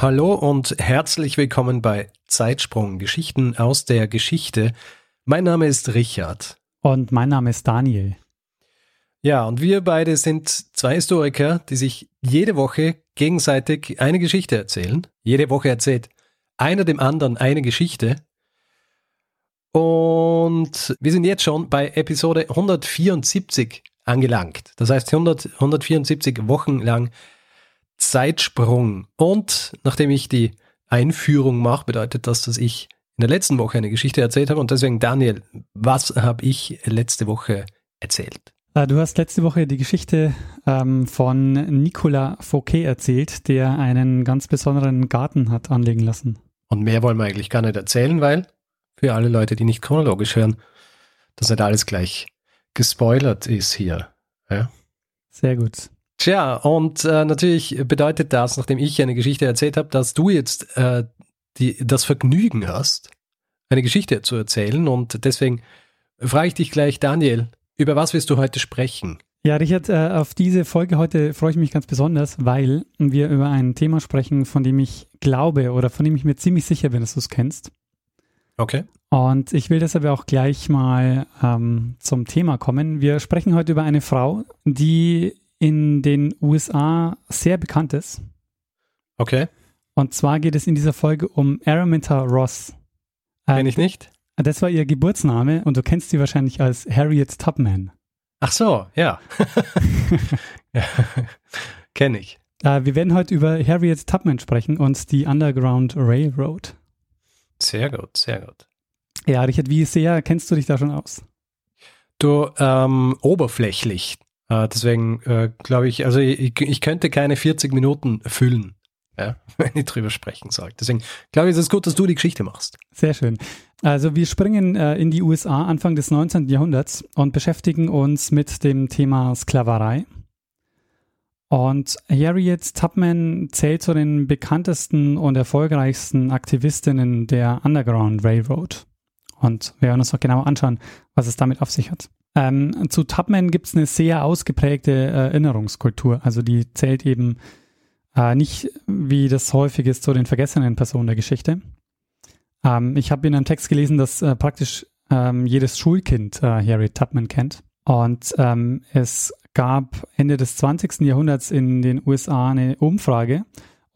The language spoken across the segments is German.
Hallo und herzlich willkommen bei Zeitsprung Geschichten aus der Geschichte. Mein Name ist Richard. Und mein Name ist Daniel. Ja, und wir beide sind zwei Historiker, die sich jede Woche gegenseitig eine Geschichte erzählen. Jede Woche erzählt einer dem anderen eine Geschichte. Und wir sind jetzt schon bei Episode 174 angelangt. Das heißt 100, 174 Wochen lang Zeitsprung. Und nachdem ich die Einführung mache, bedeutet das, dass ich in der letzten Woche eine Geschichte erzählt habe. Und deswegen, Daniel, was habe ich letzte Woche erzählt? Äh, du hast letzte Woche die Geschichte ähm, von Nicolas Fouquet erzählt, der einen ganz besonderen Garten hat anlegen lassen. Und mehr wollen wir eigentlich gar nicht erzählen, weil für alle Leute, die nicht chronologisch hören, dass nicht alles gleich gespoilert ist hier. Ja? Sehr gut. Tja, und äh, natürlich bedeutet das, nachdem ich eine Geschichte erzählt habe, dass du jetzt äh, die, das Vergnügen hast, eine Geschichte zu erzählen. Und deswegen frage ich dich gleich, Daniel, über was wirst du heute sprechen? Ja, Richard, äh, auf diese Folge heute freue ich mich ganz besonders, weil wir über ein Thema sprechen, von dem ich glaube oder von dem ich mir ziemlich sicher bin, dass du es kennst. Okay. Und ich will deshalb auch gleich mal ähm, zum Thema kommen. Wir sprechen heute über eine Frau, die in den USA sehr bekannt ist. Okay. Und zwar geht es in dieser Folge um Araminta Ross. Äh, Kenn ich nicht. Das war ihr Geburtsname und du kennst sie wahrscheinlich als Harriet Tubman. Ach so, ja. ja. Kenne ich. Äh, wir werden heute über Harriet Tubman sprechen und die Underground Railroad. Sehr gut, sehr gut. Ja, Richard, wie sehr kennst du dich da schon aus? Du, ähm, oberflächlich. Äh, deswegen äh, glaube ich, also ich, ich könnte keine 40 Minuten füllen, ja, wenn ich drüber sprechen soll. Deswegen glaube ich, es ist gut, dass du die Geschichte machst. Sehr schön. Also wir springen äh, in die USA Anfang des 19. Jahrhunderts und beschäftigen uns mit dem Thema Sklaverei. Und Harriet Tubman zählt zu den bekanntesten und erfolgreichsten Aktivistinnen der Underground Railroad. Und wir werden uns noch genauer anschauen, was es damit auf sich hat. Ähm, zu Tubman gibt es eine sehr ausgeprägte Erinnerungskultur. Also die zählt eben äh, nicht, wie das häufig ist, zu den vergessenen Personen der Geschichte. Ähm, ich habe in einem Text gelesen, dass äh, praktisch ähm, jedes Schulkind äh, Harriet Tubman kennt. Und ähm, es gab Ende des 20. Jahrhunderts in den USA eine Umfrage.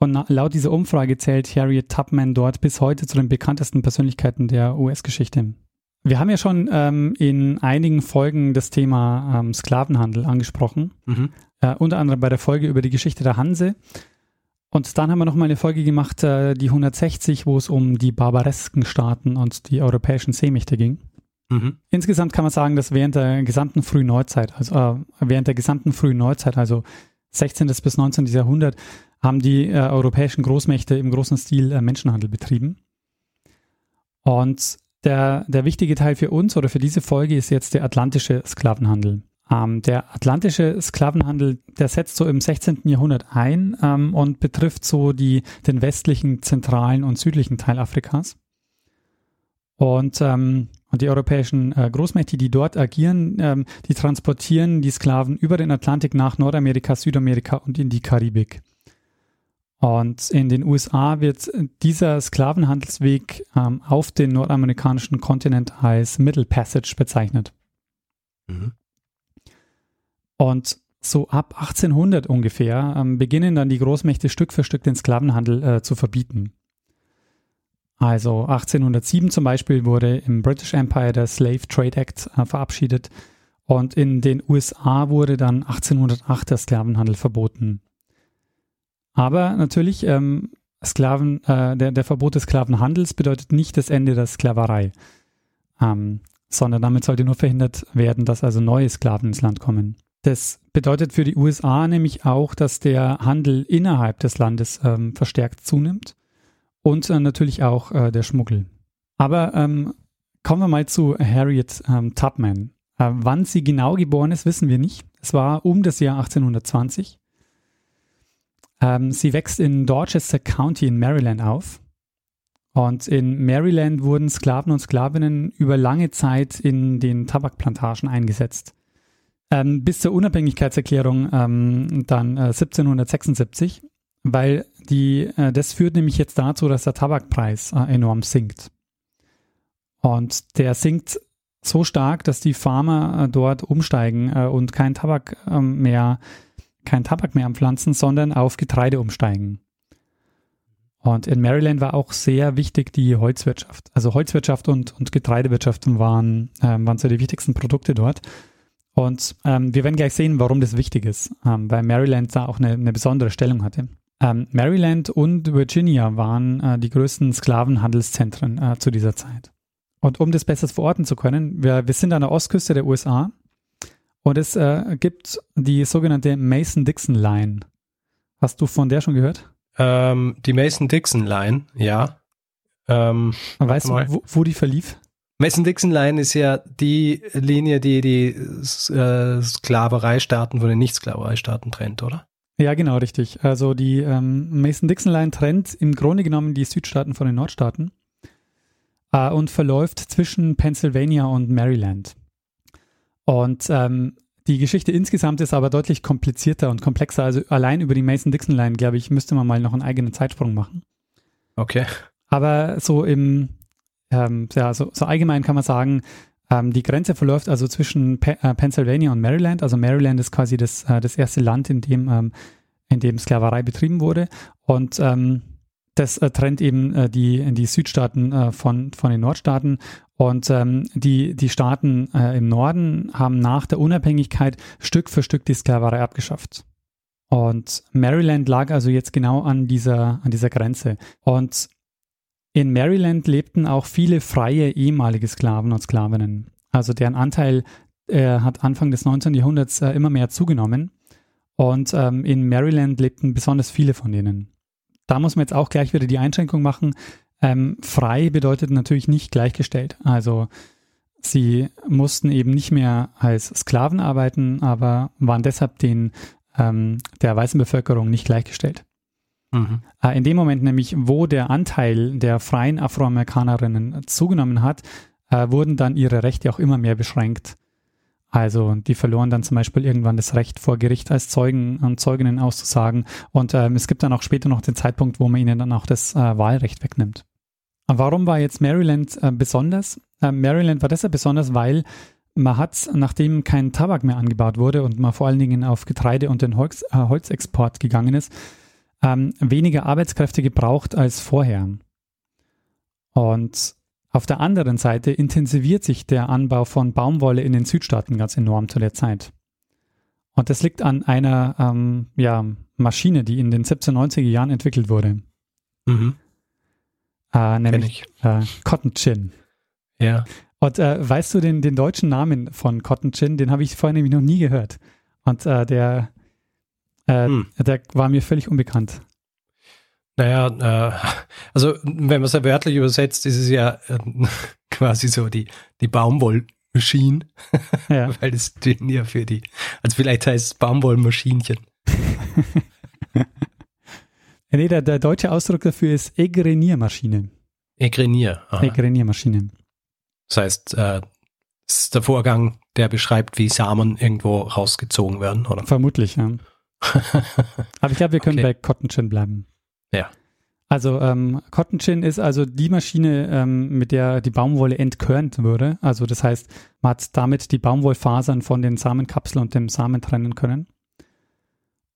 Und laut dieser Umfrage zählt Harriet Tubman dort bis heute zu den bekanntesten Persönlichkeiten der US-Geschichte. Wir haben ja schon ähm, in einigen Folgen das Thema ähm, Sklavenhandel angesprochen, mhm. äh, unter anderem bei der Folge über die Geschichte der Hanse. Und dann haben wir nochmal eine Folge gemacht, äh, die 160, wo es um die barbaresken Staaten und die europäischen Seemächte ging. Mhm. Insgesamt kann man sagen, dass während der gesamten frühen Neuzeit, also äh, während der gesamten frühen Neuzeit, also 16. bis 19. Jahrhundert, haben die äh, europäischen Großmächte im großen Stil äh, Menschenhandel betrieben. Und der, der wichtige Teil für uns oder für diese Folge ist jetzt der atlantische Sklavenhandel. Ähm, der atlantische Sklavenhandel, der setzt so im 16. Jahrhundert ein ähm, und betrifft so die, den westlichen, zentralen und südlichen Teil Afrikas. Und, ähm, und die europäischen äh, Großmächte, die dort agieren, ähm, die transportieren die Sklaven über den Atlantik nach Nordamerika, Südamerika und in die Karibik. Und in den USA wird dieser Sklavenhandelsweg ähm, auf den nordamerikanischen Kontinent als Middle Passage bezeichnet. Mhm. Und so ab 1800 ungefähr ähm, beginnen dann die Großmächte Stück für Stück den Sklavenhandel äh, zu verbieten. Also 1807 zum Beispiel wurde im British Empire der Slave Trade Act äh, verabschiedet und in den USA wurde dann 1808 der Sklavenhandel verboten. Aber natürlich, ähm, Sklaven, äh, der, der Verbot des Sklavenhandels bedeutet nicht das Ende der Sklaverei, ähm, sondern damit sollte nur verhindert werden, dass also neue Sklaven ins Land kommen. Das bedeutet für die USA nämlich auch, dass der Handel innerhalb des Landes ähm, verstärkt zunimmt und äh, natürlich auch äh, der Schmuggel. Aber ähm, kommen wir mal zu Harriet ähm, Tubman. Äh, wann sie genau geboren ist, wissen wir nicht. Es war um das Jahr 1820. Ähm, sie wächst in Dorchester County in Maryland auf. Und in Maryland wurden Sklaven und Sklavinnen über lange Zeit in den Tabakplantagen eingesetzt. Ähm, bis zur Unabhängigkeitserklärung ähm, dann äh, 1776, weil die, äh, das führt nämlich jetzt dazu, dass der Tabakpreis äh, enorm sinkt. Und der sinkt so stark, dass die Farmer äh, dort umsteigen äh, und kein Tabak ähm, mehr, kein Tabak mehr anpflanzen, sondern auf Getreide umsteigen. Und in Maryland war auch sehr wichtig die Holzwirtschaft. Also Holzwirtschaft und, und Getreidewirtschaft waren, ähm, waren so die wichtigsten Produkte dort. Und ähm, wir werden gleich sehen, warum das wichtig ist, ähm, weil Maryland da auch eine, eine besondere Stellung hatte. Ähm, Maryland und Virginia waren äh, die größten Sklavenhandelszentren äh, zu dieser Zeit. Und um das besser verorten zu können, wir, wir sind an der Ostküste der USA und es äh, gibt die sogenannte Mason-Dixon Line. Hast du von der schon gehört? Ähm, die Mason-Dixon-Line, ja. Ähm, weißt du, wo, wo, die verlief? Mason-Dixon-Line ist ja die Linie, die die äh, Sklavereistaaten von den Nicht-Sklavereistaaten trennt, oder? Ja, genau, richtig. Also die ähm, Mason-Dixon-Line trennt im Grunde genommen die Südstaaten von den Nordstaaten äh, und verläuft zwischen Pennsylvania und Maryland. Und ähm, die Geschichte insgesamt ist aber deutlich komplizierter und komplexer. Also allein über die Mason-Dixon-Line, glaube ich, müsste man mal noch einen eigenen Zeitsprung machen. Okay. Aber so im, ähm, ja, so, so, allgemein kann man sagen, ähm, die Grenze verläuft also zwischen Pe äh, Pennsylvania und Maryland. Also Maryland ist quasi das, äh, das erste Land, in dem, ähm, in dem Sklaverei betrieben wurde. Und ähm, das äh, trennt eben äh, die, die Südstaaten äh, von, von den Nordstaaten. Und ähm, die, die Staaten äh, im Norden haben nach der Unabhängigkeit Stück für Stück die Sklaverei abgeschafft. Und Maryland lag also jetzt genau an dieser, an dieser Grenze. Und in Maryland lebten auch viele freie ehemalige Sklaven und Sklavinnen. Also deren Anteil äh, hat Anfang des 19. Jahrhunderts äh, immer mehr zugenommen. Und ähm, in Maryland lebten besonders viele von denen da muss man jetzt auch gleich wieder die Einschränkung machen. Ähm, frei bedeutet natürlich nicht gleichgestellt. Also sie mussten eben nicht mehr als Sklaven arbeiten, aber waren deshalb den ähm, der weißen Bevölkerung nicht gleichgestellt. Mhm. Äh, in dem Moment nämlich, wo der Anteil der freien Afroamerikanerinnen zugenommen hat, äh, wurden dann ihre Rechte auch immer mehr beschränkt. Also die verloren dann zum Beispiel irgendwann das Recht vor Gericht als Zeugen und Zeuginnen auszusagen. Und ähm, es gibt dann auch später noch den Zeitpunkt, wo man ihnen dann auch das äh, Wahlrecht wegnimmt. Warum war jetzt Maryland äh, besonders? Äh, Maryland war deshalb besonders, weil man hat, nachdem kein Tabak mehr angebaut wurde und man vor allen Dingen auf Getreide und den Holz, äh, Holzexport gegangen ist, ähm, weniger Arbeitskräfte gebraucht als vorher. Und auf der anderen Seite intensiviert sich der Anbau von Baumwolle in den Südstaaten ganz enorm zu der Zeit. Und das liegt an einer ähm, ja, Maschine, die in den 1790er Jahren entwickelt wurde. Mhm. Äh, nämlich äh, Cotton Chin. Ja. Und äh, weißt du den, den deutschen Namen von Cotton Chin? Den habe ich vorher nämlich noch nie gehört. Und äh, der, äh, hm. der war mir völlig unbekannt. Naja, äh, also wenn man es ja wörtlich übersetzt, ist es ja äh, quasi so die, die Baumwollmaschine, ja. weil das stehen ja für die, also vielleicht heißt es Baumwollmaschinchen. nee, der, der deutsche Ausdruck dafür ist Egreniermaschine. Egrenier. Aha. Egreniermaschine. Das heißt, äh, das ist der Vorgang, der beschreibt, wie Samen irgendwo rausgezogen werden, oder? Vermutlich, ja. Aber ich glaube, wir können okay. bei Cotton bleiben. Ja. Also ähm, Cotton Gin ist also die Maschine, ähm, mit der die Baumwolle entkörnt würde. Also das heißt, man hat damit die Baumwollfasern von den Samenkapseln und dem Samen trennen können.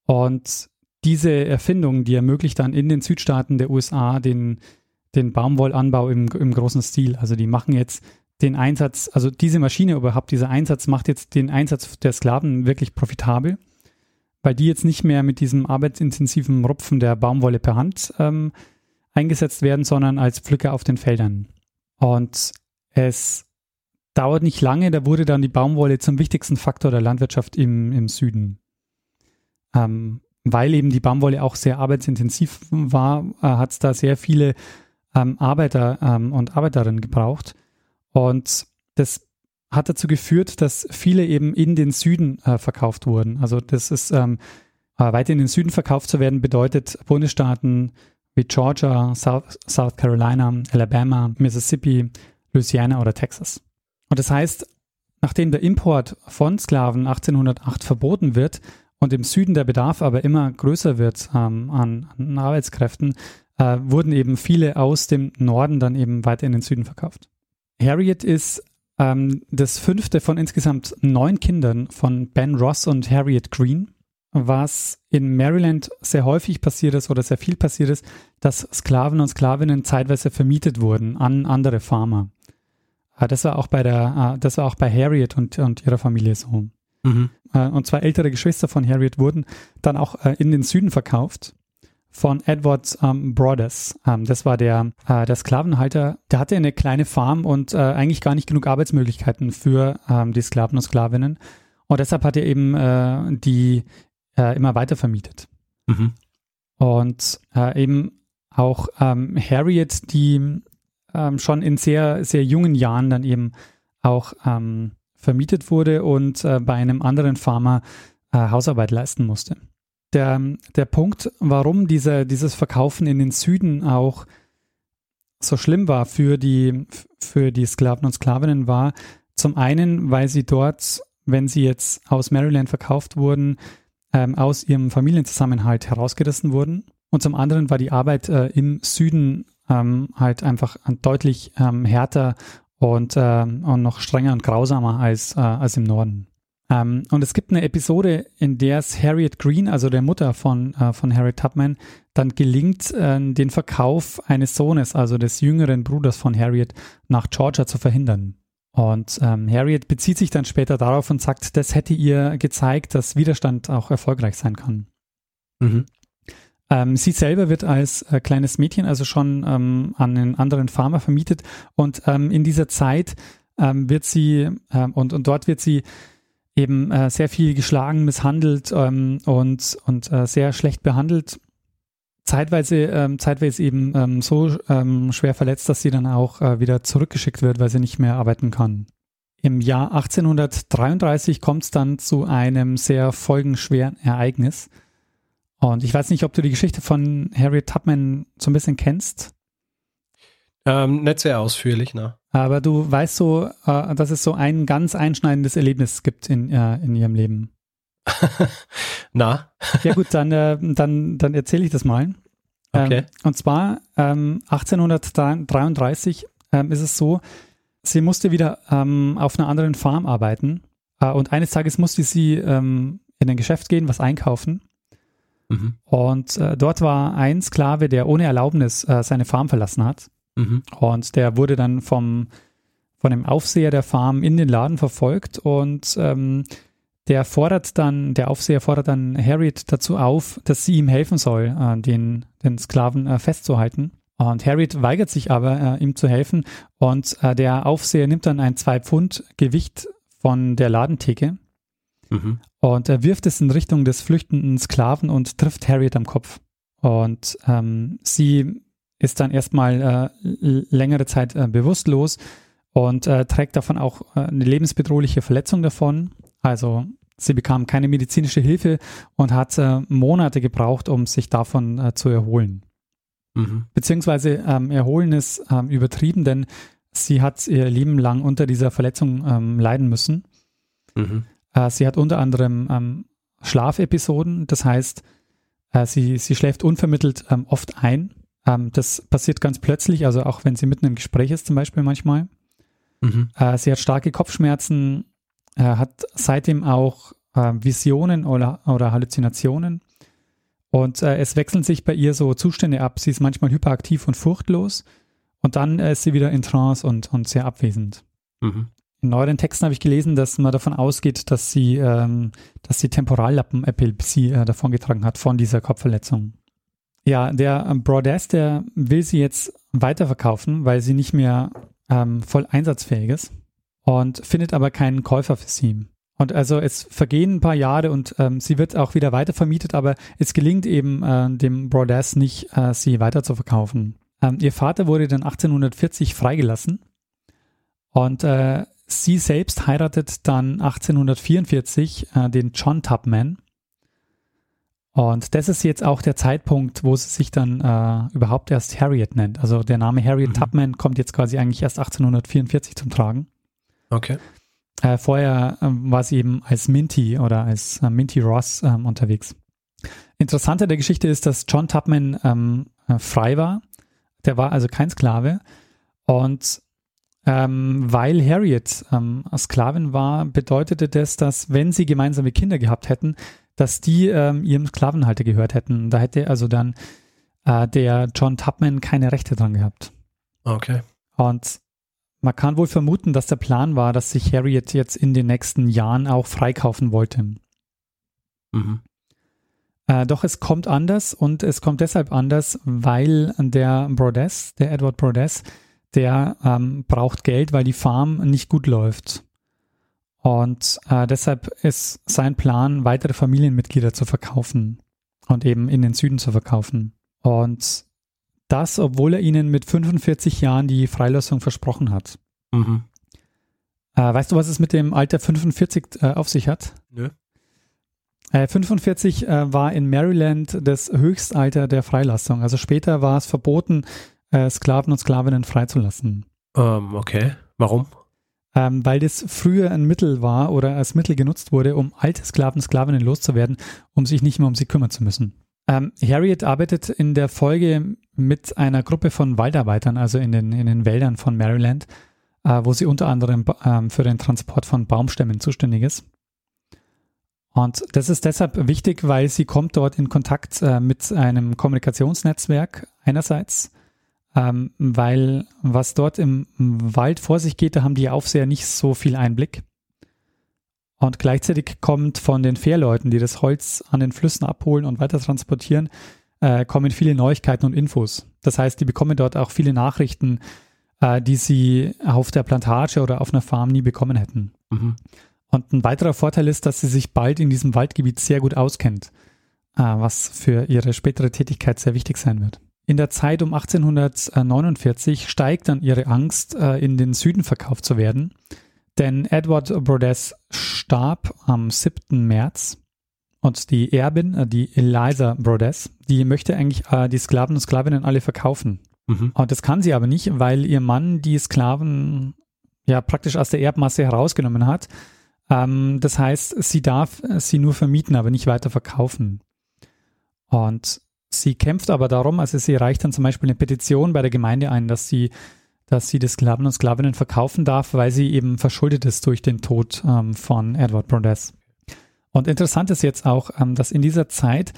Und diese Erfindung, die ermöglicht dann in den Südstaaten der USA den, den Baumwollanbau im, im großen Stil. Also die machen jetzt den Einsatz, also diese Maschine überhaupt, dieser Einsatz macht jetzt den Einsatz der Sklaven wirklich profitabel weil die jetzt nicht mehr mit diesem arbeitsintensiven Rupfen der Baumwolle per Hand ähm, eingesetzt werden, sondern als Pflücker auf den Feldern. Und es dauert nicht lange, da wurde dann die Baumwolle zum wichtigsten Faktor der Landwirtschaft im, im Süden. Ähm, weil eben die Baumwolle auch sehr arbeitsintensiv war, äh, hat es da sehr viele ähm, Arbeiter ähm, und Arbeiterinnen gebraucht. Und das hat dazu geführt, dass viele eben in den Süden äh, verkauft wurden. Also das ist ähm, äh, weiter in den Süden verkauft zu werden, bedeutet Bundesstaaten wie Georgia, South, South Carolina, Alabama, Mississippi, Louisiana oder Texas. Und das heißt, nachdem der Import von Sklaven 1808 verboten wird und im Süden der Bedarf aber immer größer wird ähm, an, an, Arbeitskräften, äh, wurden eben viele aus dem Norden dann eben weiter in den Süden verkauft. Harriet ist ähm, das fünfte von insgesamt neun Kindern von Ben Ross und Harriet Green. Was in Maryland sehr häufig passiert ist oder sehr viel passiert ist, dass Sklaven und Sklavinnen zeitweise vermietet wurden an andere Farmer. Äh, das war auch bei der, äh, das war auch bei Harriet und, und ihrer Familie so. Mhm. Äh, und zwei ältere Geschwister von Harriet wurden dann auch in den Süden verkauft von Edward ähm, Broadus. Ähm, das war der, äh, der Sklavenhalter. Der hatte eine kleine Farm und äh, eigentlich gar nicht genug Arbeitsmöglichkeiten für ähm, die Sklaven und Sklavinnen. Und deshalb hat er eben äh, die äh, immer weiter vermietet. Mhm. Und äh, eben auch ähm, Harriet, die ähm, schon in sehr, sehr jungen Jahren dann eben auch ähm, vermietet wurde und äh, bei einem anderen Farmer Hausarbeit leisten musste der, der Punkt, warum diese, dieses Verkaufen in den Süden auch so schlimm war für die, für die Sklaven und Sklavinnen war, zum einen, weil sie dort, wenn sie jetzt aus Maryland verkauft wurden, ähm, aus ihrem Familienzusammenhalt herausgerissen wurden. Und zum anderen war die Arbeit äh, im Süden ähm, halt einfach deutlich ähm, härter und, äh, und noch strenger und grausamer als, äh, als im Norden. Ähm, und es gibt eine Episode, in der es Harriet Green, also der Mutter von, äh, von Harriet Tubman, dann gelingt, äh, den Verkauf eines Sohnes, also des jüngeren Bruders von Harriet, nach Georgia zu verhindern. Und ähm, Harriet bezieht sich dann später darauf und sagt, das hätte ihr gezeigt, dass Widerstand auch erfolgreich sein kann. Mhm. Ähm, sie selber wird als äh, kleines Mädchen also schon ähm, an einen anderen Farmer vermietet und ähm, in dieser Zeit ähm, wird sie ähm, und, und dort wird sie eben äh, sehr viel geschlagen, misshandelt ähm, und, und äh, sehr schlecht behandelt. Zeitweise, ähm, zeitweise eben ähm, so ähm, schwer verletzt, dass sie dann auch äh, wieder zurückgeschickt wird, weil sie nicht mehr arbeiten kann. Im Jahr 1833 kommt es dann zu einem sehr folgenschweren Ereignis. Und ich weiß nicht, ob du die Geschichte von Harriet Tubman so ein bisschen kennst. Ähm, nicht sehr ausführlich, ne? Aber du weißt so, äh, dass es so ein ganz einschneidendes Erlebnis gibt in, äh, in ihrem Leben. Na? ja gut, dann, äh, dann, dann erzähle ich das mal. Ähm, okay. und zwar ähm, 1833 ähm, ist es so, sie musste wieder ähm, auf einer anderen Farm arbeiten und eines Tages musste sie ähm, in ein Geschäft gehen, was einkaufen. Mhm. Und dort war ein Sklave, der ohne Erlaubnis seine Farm verlassen hat. Mhm. Und der wurde dann vom, von dem Aufseher der Farm in den Laden verfolgt und ähm, der fordert dann, der Aufseher fordert dann Harriet dazu auf, dass sie ihm helfen soll, äh, den, den Sklaven äh, festzuhalten. Und Harriet weigert sich aber, äh, ihm zu helfen. Und äh, der Aufseher nimmt dann ein zwei Pfund Gewicht von der Ladentheke mhm. und er wirft es in Richtung des flüchtenden Sklaven und trifft Harriet am Kopf. Und ähm, sie ist dann erstmal äh, längere Zeit äh, bewusstlos und äh, trägt davon auch äh, eine lebensbedrohliche Verletzung davon. Also sie bekam keine medizinische Hilfe und hat äh, Monate gebraucht, um sich davon äh, zu erholen. Mhm. Beziehungsweise ähm, erholen ist ähm, übertrieben, denn sie hat ihr Leben lang unter dieser Verletzung ähm, leiden müssen. Mhm. sie hat unter anderem ähm, Schlafepisoden, das heißt, sie, sie schläft unvermittelt ähm, oft ein ähm, das passiert ganz plötzlich, also auch wenn sie mitten im Gespräch ist zum Beispiel manchmal. Mhm. Äh, sie hat starke Kopfschmerzen, äh, hat seitdem auch äh, Visionen oder, oder Halluzinationen. Und äh, es wechseln sich bei ihr so Zustände ab. Sie ist manchmal hyperaktiv und furchtlos und dann äh, ist sie wieder in Trance und, und sehr abwesend. Mhm. In neueren Texten habe ich gelesen, dass man davon ausgeht, dass sie, ähm, dass sie Temporallappenepilepsie äh, davongetragen hat von dieser Kopfverletzung. Ja, der ähm, Broadest, der will sie jetzt weiterverkaufen, weil sie nicht mehr ähm, voll einsatzfähig ist und findet aber keinen Käufer für sie. Und also es vergehen ein paar Jahre und ähm, sie wird auch wieder weiter vermietet, aber es gelingt eben äh, dem Brodess nicht, äh, sie weiter zu verkaufen. Ähm, ihr Vater wurde dann 1840 freigelassen und äh, sie selbst heiratet dann 1844 äh, den John Tubman. Und das ist jetzt auch der Zeitpunkt, wo sie sich dann äh, überhaupt erst Harriet nennt. Also der Name Harriet mhm. Tubman kommt jetzt quasi eigentlich erst 1844 zum Tragen. Okay. Äh, vorher äh, war sie eben als Minty oder als äh, Minty Ross ähm, unterwegs. Interessanter der Geschichte ist, dass John Tubman ähm, äh, frei war. Der war also kein Sklave. Und ähm, weil Harriet ähm, Sklavin war, bedeutete das, dass wenn sie gemeinsame Kinder gehabt hätten, dass die ähm, ihrem Sklavenhalter gehört hätten. Da hätte also dann äh, der John Tubman keine Rechte dran gehabt. Okay. Und man kann wohl vermuten, dass der Plan war, dass sich Harriet jetzt in den nächsten Jahren auch freikaufen wollte. Mhm. Äh, doch es kommt anders und es kommt deshalb anders, weil der Brodess, der Edward Brodess, der ähm, braucht Geld, weil die Farm nicht gut läuft. Und äh, deshalb ist sein Plan, weitere Familienmitglieder zu verkaufen und eben in den Süden zu verkaufen. Und das, obwohl er ihnen mit 45 Jahren die Freilassung versprochen hat. Mhm. Äh, weißt du, was es mit dem Alter 45 äh, auf sich hat? Nö. Äh, 45 äh, war in Maryland das Höchstalter der Freilassung. Also später war es verboten, äh, Sklaven und Sklavinnen freizulassen. Ähm, okay. Warum? Ähm, weil das früher ein Mittel war oder als Mittel genutzt wurde, um alte Sklaven, Sklavinnen loszuwerden, um sich nicht mehr um sie kümmern zu müssen. Ähm, Harriet arbeitet in der Folge mit einer Gruppe von Waldarbeitern, also in den, in den Wäldern von Maryland, äh, wo sie unter anderem ähm, für den Transport von Baumstämmen zuständig ist. Und das ist deshalb wichtig, weil sie kommt dort in Kontakt äh, mit einem Kommunikationsnetzwerk einerseits, ähm, weil was dort im Wald vor sich geht, da haben die Aufseher nicht so viel Einblick. Und gleichzeitig kommt von den Fährleuten, die das Holz an den Flüssen abholen und weiter transportieren, äh, kommen viele Neuigkeiten und Infos. Das heißt, die bekommen dort auch viele Nachrichten, äh, die sie auf der Plantage oder auf einer Farm nie bekommen hätten. Mhm. Und ein weiterer Vorteil ist, dass sie sich bald in diesem Waldgebiet sehr gut auskennt, äh, was für ihre spätere Tätigkeit sehr wichtig sein wird. In der Zeit um 1849 steigt dann ihre Angst, äh, in den Süden verkauft zu werden denn Edward Brodess starb am 7. März und die Erbin, äh, die Eliza Brodess, die möchte eigentlich äh, die Sklaven und Sklavinnen alle verkaufen. Mhm. Und das kann sie aber nicht, weil ihr Mann die Sklaven ja praktisch aus der Erbmasse herausgenommen hat. Ähm, das heißt, sie darf sie nur vermieten, aber nicht weiter verkaufen. Und sie kämpft aber darum, also sie reicht dann zum Beispiel eine Petition bei der Gemeinde ein, dass sie dass sie die Sklaven und Sklavinnen verkaufen darf, weil sie eben verschuldet ist durch den Tod ähm, von Edward Brodess. Und interessant ist jetzt auch, ähm, dass in dieser Zeit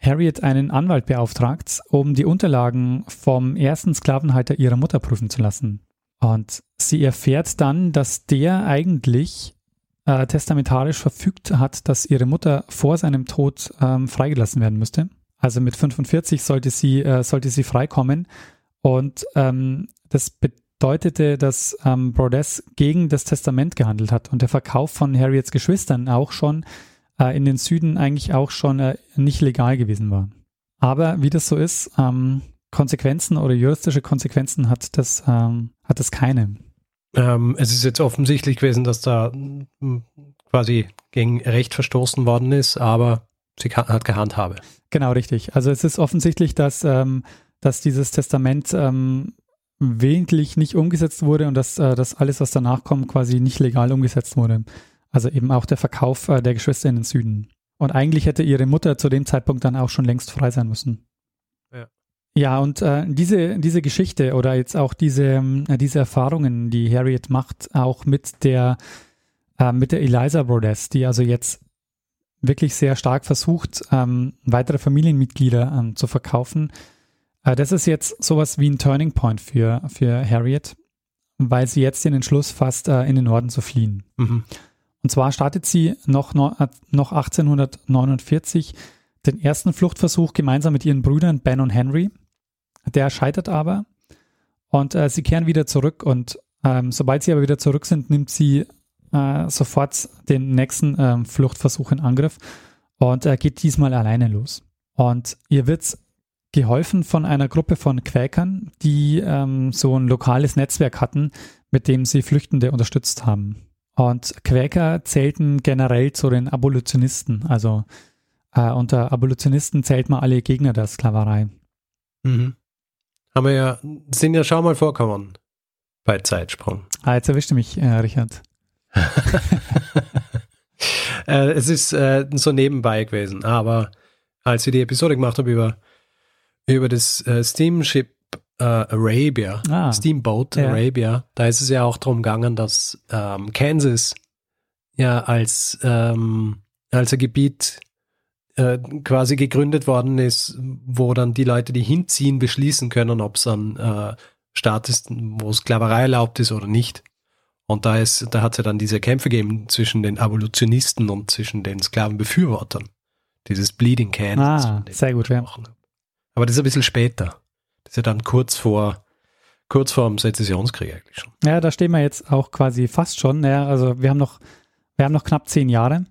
Harriet einen Anwalt beauftragt, um die Unterlagen vom ersten Sklavenhalter ihrer Mutter prüfen zu lassen. Und sie erfährt dann, dass der eigentlich äh, testamentarisch verfügt hat, dass ihre Mutter vor seinem Tod ähm, freigelassen werden müsste. Also mit 45 sollte sie, äh, sollte sie freikommen. Und ähm, das bedeutete, dass ähm, Brodess gegen das Testament gehandelt hat und der Verkauf von Harriets Geschwistern auch schon äh, in den Süden eigentlich auch schon äh, nicht legal gewesen war. Aber wie das so ist, ähm, Konsequenzen oder juristische Konsequenzen hat das, ähm, hat das keine. Ähm, es ist jetzt offensichtlich gewesen, dass da hm, quasi gegen Recht verstoßen worden ist, aber sie hat gehandhabe. Genau, richtig. Also es ist offensichtlich, dass, ähm, dass dieses Testament ähm, willentlich nicht umgesetzt wurde und dass äh, das alles, was danach kommt, quasi nicht legal umgesetzt wurde. Also eben auch der Verkauf äh, der Geschwister in den Süden. Und eigentlich hätte ihre Mutter zu dem Zeitpunkt dann auch schon längst frei sein müssen. Ja, ja und äh, diese, diese Geschichte oder jetzt auch diese, äh, diese Erfahrungen, die Harriet macht, auch mit der, äh, mit der Eliza Brodess, die also jetzt wirklich sehr stark versucht, ähm, weitere Familienmitglieder ähm, zu verkaufen, äh, das ist jetzt sowas wie ein Turning Point für, für Harriet, weil sie jetzt den Entschluss fasst, äh, in den Norden zu fliehen. Mhm. Und zwar startet sie noch, äh, noch 1849 den ersten Fluchtversuch gemeinsam mit ihren Brüdern Ben und Henry. Der scheitert aber und äh, sie kehren wieder zurück und ähm, sobald sie aber wieder zurück sind, nimmt sie äh, sofort den nächsten ähm, Fluchtversuch in Angriff und er geht diesmal alleine los. Und ihr wird geholfen von einer Gruppe von Quäkern, die ähm, so ein lokales Netzwerk hatten, mit dem sie Flüchtende unterstützt haben. Und Quäker zählten generell zu den Abolitionisten. Also äh, unter Abolitionisten zählt man alle Gegner der Sklaverei. Mhm. Haben wir ja, sind ja schon mal vorkommen bei Zeitsprung. Ah, jetzt erwischte mich, äh, Richard. äh, es ist äh, so nebenbei gewesen, aber als wir die Episode gemacht haben über, über das äh, Steamship äh, Arabia, ah, Steamboat ja. Arabia, da ist es ja auch darum gegangen, dass ähm, Kansas ja als, ähm, als ein Gebiet äh, quasi gegründet worden ist, wo dann die Leute, die hinziehen, beschließen können, ob es ein äh, Staat ist, wo Sklaverei erlaubt ist oder nicht. Und da ist, da hat es ja dann diese Kämpfe gegeben zwischen den Abolitionisten und zwischen den Sklavenbefürwortern. Dieses Bleeding Kansas. Ah, sehr gut, ja. Aber das ist ein bisschen später. Das ist ja dann kurz vor, kurz vor dem Sezessionskrieg eigentlich schon. Ja, da stehen wir jetzt auch quasi fast schon. Ja, also wir haben noch, wir haben noch knapp zehn Jahre.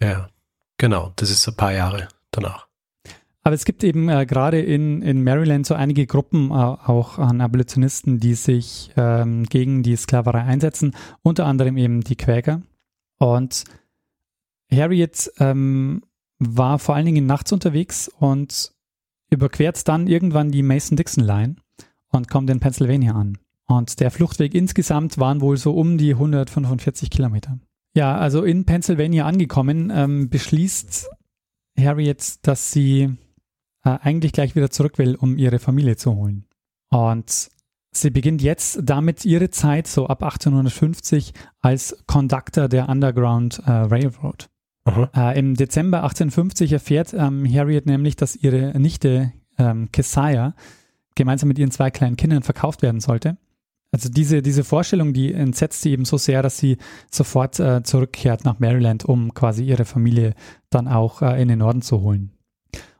Ja, genau. Das ist ein paar Jahre danach. Aber es gibt eben äh, gerade in, in Maryland so einige Gruppen äh, auch an Abolitionisten, die sich ähm, gegen die Sklaverei einsetzen, unter anderem eben die Quäker. Und Harriet ähm, war vor allen Dingen nachts unterwegs und überquert dann irgendwann die Mason-Dixon-Line und kommt in Pennsylvania an. Und der Fluchtweg insgesamt waren wohl so um die 145 Kilometer. Ja, also in Pennsylvania angekommen, ähm, beschließt Harriet, dass sie äh, eigentlich gleich wieder zurück will, um ihre Familie zu holen. Und sie beginnt jetzt damit ihre Zeit, so ab 1850, als Conductor der Underground äh, Railroad. Äh, Im Dezember 1850 erfährt ähm, Harriet nämlich, dass ihre Nichte ähm, Keziah gemeinsam mit ihren zwei kleinen Kindern verkauft werden sollte. Also diese, diese Vorstellung, die entsetzt sie eben so sehr, dass sie sofort äh, zurückkehrt nach Maryland, um quasi ihre Familie dann auch äh, in den Norden zu holen.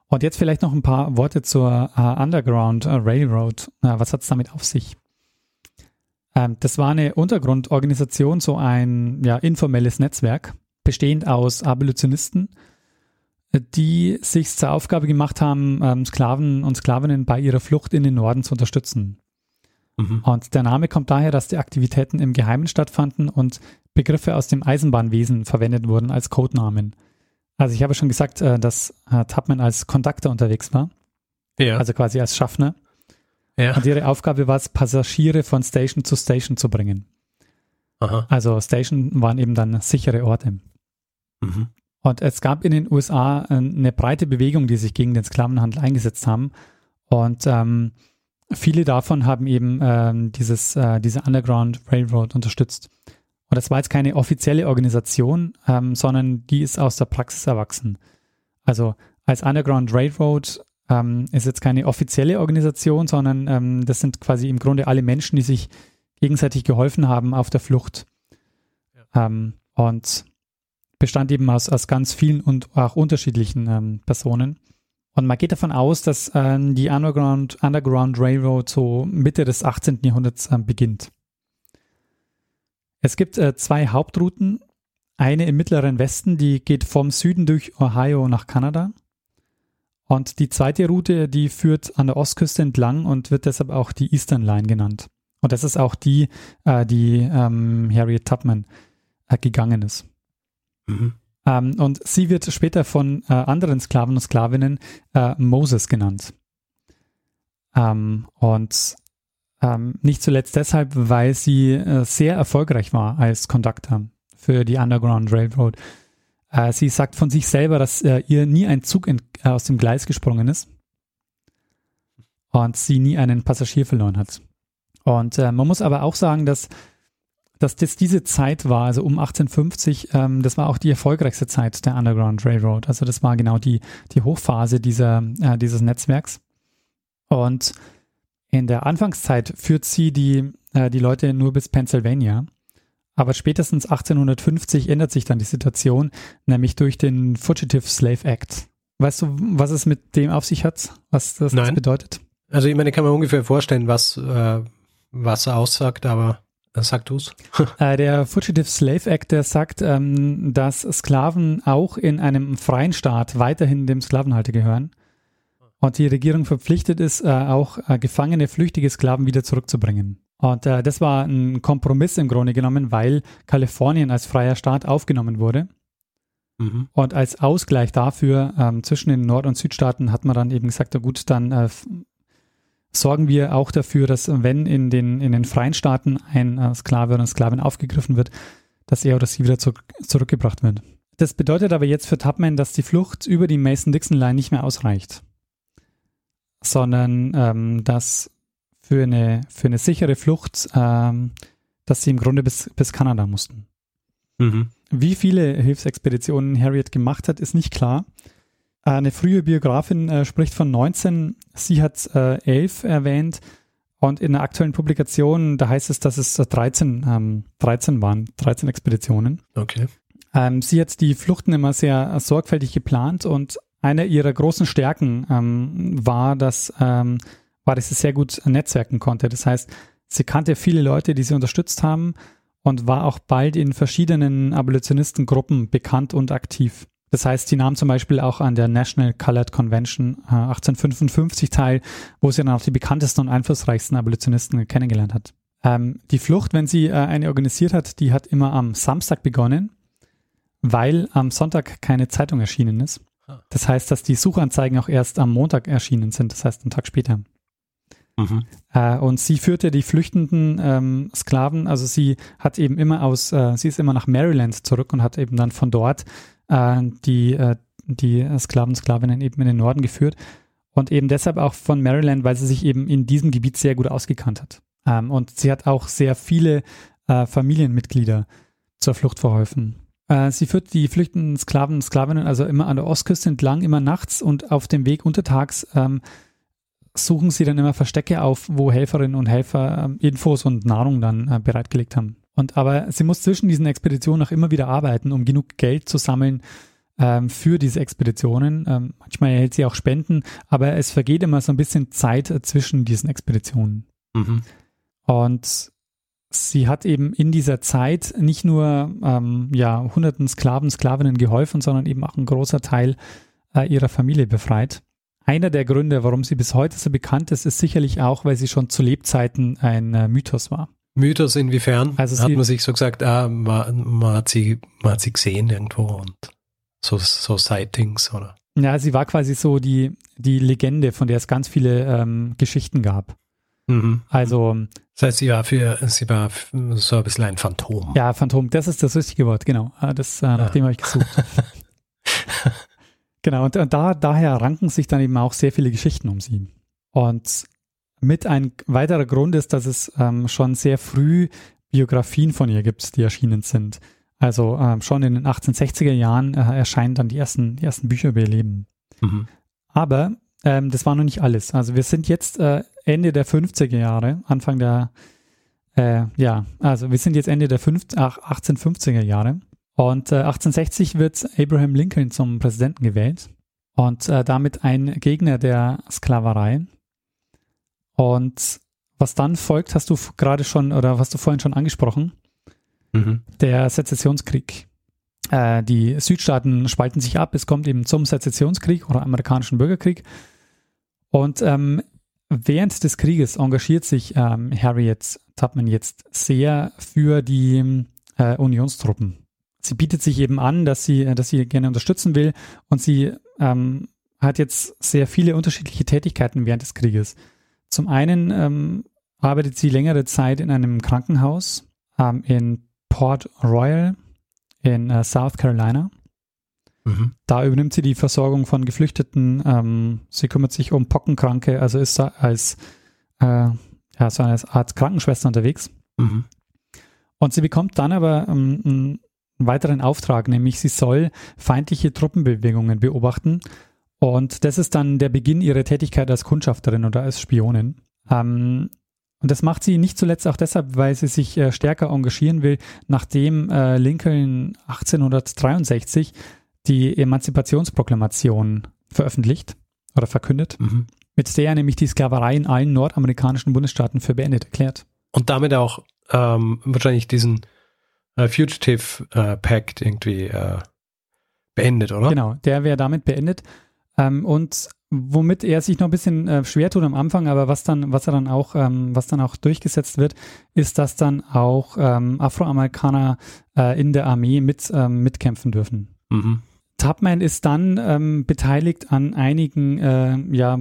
Und jetzt vielleicht noch ein paar Worte zur uh, Underground uh, Railroad. Uh, was hat es damit auf sich? Ähm, das war eine Untergrundorganisation, so ein ja, informelles Netzwerk, bestehend aus Abolitionisten, die sich zur Aufgabe gemacht haben, ähm, Sklaven und Sklavinnen bei ihrer Flucht in den Norden zu unterstützen. Mhm. Und der Name kommt daher, dass die Aktivitäten im Geheimen stattfanden und Begriffe aus dem Eisenbahnwesen verwendet wurden als Codenamen. Also ich habe schon gesagt, äh, dass äh, Tubman als Conductor unterwegs war. Ja. Also quasi als Schaffner. Ja. Und ihre Aufgabe war es, Passagiere von Station zu Station zu bringen. Aha. Also Station waren eben dann sichere Orte. Mhm. Und es gab in den USA äh, eine breite Bewegung, die sich gegen den Sklavenhandel eingesetzt haben. Und ähm, viele davon haben eben ähm, dieses, äh, diese Underground Railroad unterstützt. Und das war jetzt keine offizielle Organisation, ähm, sondern die ist aus der Praxis erwachsen. Also als Underground Railroad ähm, ist jetzt keine offizielle Organisation, sondern ähm, das sind quasi im Grunde alle Menschen, die sich gegenseitig geholfen haben auf der Flucht. Ja. Ähm, und bestand eben aus, aus ganz vielen und auch unterschiedlichen ähm, Personen. Und man geht davon aus, dass äh, die Underground, Underground Railroad so Mitte des 18. Jahrhunderts beginnt. Es gibt äh, zwei Hauptrouten. Eine im mittleren Westen, die geht vom Süden durch Ohio nach Kanada. Und die zweite Route, die führt an der Ostküste entlang und wird deshalb auch die Eastern Line genannt. Und das ist auch die, äh, die ähm, Harriet Tubman äh, gegangen ist. Mhm. Ähm, und sie wird später von äh, anderen Sklaven und Sklavinnen äh, Moses genannt. Ähm, und ähm, nicht zuletzt deshalb, weil sie äh, sehr erfolgreich war als Conductor für die Underground Railroad. Äh, sie sagt von sich selber, dass äh, ihr nie ein Zug in, äh, aus dem Gleis gesprungen ist und sie nie einen Passagier verloren hat. Und äh, man muss aber auch sagen, dass, dass das diese Zeit war, also um 1850, ähm, das war auch die erfolgreichste Zeit der Underground Railroad. Also das war genau die, die Hochphase dieser, äh, dieses Netzwerks. Und in der Anfangszeit führt sie die, äh, die Leute nur bis Pennsylvania. Aber spätestens 1850 ändert sich dann die Situation, nämlich durch den Fugitive Slave Act. Weißt du, was es mit dem auf sich hat? Was das, das bedeutet? Also ich meine, ich kann mir ungefähr vorstellen, was, äh, was er aussagt, aber Sag du's. äh, der Fugitive Slave Act, der sagt, ähm, dass Sklaven auch in einem freien Staat weiterhin dem Sklavenhalter gehören. Und die Regierung verpflichtet ist, äh, auch äh, gefangene, flüchtige Sklaven wieder zurückzubringen. Und äh, das war ein Kompromiss im Grunde genommen, weil Kalifornien als freier Staat aufgenommen wurde. Mhm. Und als Ausgleich dafür ähm, zwischen den Nord- und Südstaaten hat man dann eben gesagt, na gut, dann äh, sorgen wir auch dafür, dass wenn in den, in den freien Staaten ein äh, Sklave oder eine Sklavin aufgegriffen wird, dass er oder sie wieder zu, zurückgebracht wird. Das bedeutet aber jetzt für Tubman, dass die Flucht über die Mason-Dixon-Line nicht mehr ausreicht, sondern ähm, dass für eine, für eine sichere Flucht, ähm, dass sie im Grunde bis, bis Kanada mussten. Mhm. Wie viele Hilfsexpeditionen Harriet gemacht hat, ist nicht klar. Eine frühe Biografin äh, spricht von 19, sie hat äh, 11 erwähnt und in der aktuellen Publikation, da heißt es, dass es 13, ähm, 13 waren, 13 Expeditionen. Okay. Ähm, sie hat die Fluchten immer sehr sorgfältig geplant und eine ihrer großen Stärken ähm, war, dass, ähm, war, dass sie sehr gut netzwerken konnte. Das heißt, sie kannte viele Leute, die sie unterstützt haben und war auch bald in verschiedenen Abolitionistengruppen bekannt und aktiv. Das heißt, sie nahm zum Beispiel auch an der National Colored Convention äh, 1855 teil, wo sie dann auch die bekanntesten und einflussreichsten Abolitionisten kennengelernt hat. Ähm, die Flucht, wenn sie äh, eine organisiert hat, die hat immer am Samstag begonnen, weil am Sonntag keine Zeitung erschienen ist. Das heißt, dass die Suchanzeigen auch erst am Montag erschienen sind, das heißt einen Tag später. Mhm. Äh, und sie führte die flüchtenden ähm, Sklaven, also sie hat eben immer aus, äh, sie ist immer nach Maryland zurück und hat eben dann von dort äh, die, äh, die Sklaven, Sklavinnen eben in den Norden geführt. Und eben deshalb auch von Maryland, weil sie sich eben in diesem Gebiet sehr gut ausgekannt hat. Ähm, und sie hat auch sehr viele äh, Familienmitglieder zur Flucht verholfen. Äh, sie führt die flüchtenden Sklaven und Sklavinnen also immer an der Ostküste entlang, immer nachts und auf dem Weg untertags ähm, suchen sie dann immer Verstecke auf, wo Helferinnen und Helfer ähm, Infos und Nahrung dann äh, bereitgelegt haben. Und aber sie muss zwischen diesen Expeditionen auch immer wieder arbeiten, um genug Geld zu sammeln ähm, für diese Expeditionen. Ähm, manchmal erhält sie auch Spenden, aber es vergeht immer so ein bisschen Zeit äh, zwischen diesen Expeditionen. Mhm. Und sie hat eben in dieser Zeit nicht nur ähm, ja, hunderten Sklaven, Sklavinnen geholfen, sondern eben auch ein großer Teil äh, ihrer Familie befreit. Einer der Gründe, warum sie bis heute so bekannt ist, ist sicherlich auch, weil sie schon zu Lebzeiten ein äh, Mythos war. Mythos inwiefern? Also hat man sich so gesagt, ah, man, man, hat sie, man hat sie gesehen irgendwo und so, so Sightings oder? Ja, sie war quasi so die, die Legende, von der es ganz viele ähm, Geschichten gab. Mhm. Also. Das heißt, sie war für, sie war so ein bisschen ein Phantom. Ja, Phantom, das ist das richtige Wort, genau. Ah, das, äh, nach dem habe ich gesucht. Genau, und, und da, daher ranken sich dann eben auch sehr viele Geschichten um sie. Und mit ein weiterer Grund ist, dass es ähm, schon sehr früh Biografien von ihr gibt, die erschienen sind. Also ähm, schon in den 1860er Jahren äh, erscheinen dann die ersten, die ersten Bücher über ihr Leben. Mhm. Aber ähm, das war noch nicht alles. Also wir sind jetzt äh, Ende der 50er Jahre, Anfang der, äh, ja, also wir sind jetzt Ende der 50, ach, 1850er Jahre. Und äh, 1860 wird Abraham Lincoln zum Präsidenten gewählt und äh, damit ein Gegner der Sklaverei. Und was dann folgt, hast du gerade schon oder hast du vorhin schon angesprochen, mhm. der Sezessionskrieg. Äh, die Südstaaten spalten sich ab, es kommt eben zum Sezessionskrieg oder amerikanischen Bürgerkrieg. Und ähm, während des Krieges engagiert sich ähm, Harriet Tubman jetzt sehr für die äh, Unionstruppen sie bietet sich eben an, dass sie, äh, dass sie gerne unterstützen will und sie ähm, hat jetzt sehr viele unterschiedliche Tätigkeiten während des Krieges. Zum einen ähm, arbeitet sie längere Zeit in einem Krankenhaus ähm, in Port Royal in äh, South Carolina. Mhm. Da übernimmt sie die Versorgung von Geflüchteten. Ähm, sie kümmert sich um Pockenkranke, also ist als äh, ja, so eine Art Krankenschwester unterwegs. Mhm. Und sie bekommt dann aber ähm, einen weiteren Auftrag, nämlich sie soll feindliche Truppenbewegungen beobachten. Und das ist dann der Beginn ihrer Tätigkeit als Kundschafterin oder als Spionin. Ähm, und das macht sie nicht zuletzt auch deshalb, weil sie sich äh, stärker engagieren will, nachdem äh, Lincoln 1863 die Emanzipationsproklamation veröffentlicht oder verkündet, mhm. mit der er nämlich die Sklaverei in allen nordamerikanischen Bundesstaaten für beendet erklärt. Und damit auch ähm, wahrscheinlich diesen äh, Fugitive äh, Pact irgendwie äh, beendet, oder? Genau, der wäre damit beendet. Ähm, und womit er sich noch ein bisschen äh, schwer tut am Anfang, aber was dann, was er dann auch, ähm, was dann auch durchgesetzt wird, ist, dass dann auch ähm, Afroamerikaner äh, in der Armee mit ähm, mitkämpfen dürfen. Mhm. Tubman ist dann ähm, beteiligt an einigen äh, ja,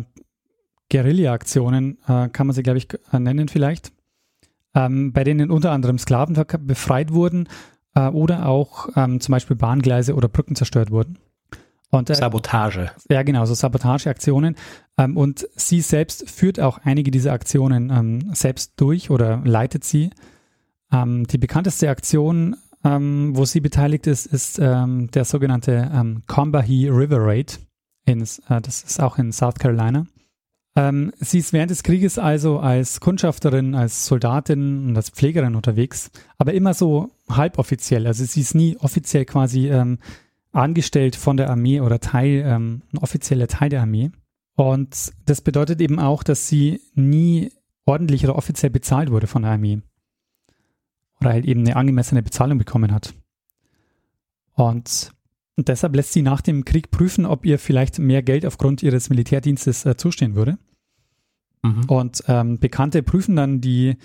Guerilla-Aktionen, äh, kann man sie, glaube ich, nennen vielleicht, ähm, bei denen unter anderem Sklaven befreit wurden äh, oder auch ähm, zum Beispiel Bahngleise oder Brücken zerstört wurden. Und, äh, Sabotage. Ja, genau, so Sabotageaktionen. Ähm, und sie selbst führt auch einige dieser Aktionen ähm, selbst durch oder leitet sie. Ähm, die bekannteste Aktion, ähm, wo sie beteiligt ist, ist ähm, der sogenannte ähm, Combahee River Raid. In, äh, das ist auch in South Carolina. Ähm, sie ist während des Krieges also als Kundschafterin, als Soldatin und als Pflegerin unterwegs, aber immer so halboffiziell. Also sie ist nie offiziell quasi ähm, angestellt von der Armee oder Teil, ähm, ein offizieller Teil der Armee. Und das bedeutet eben auch, dass sie nie ordentlich oder offiziell bezahlt wurde von der Armee. Oder halt eben eine angemessene Bezahlung bekommen hat. Und deshalb lässt sie nach dem Krieg prüfen, ob ihr vielleicht mehr Geld aufgrund ihres Militärdienstes äh, zustehen würde. Mhm. Und ähm, Bekannte prüfen dann die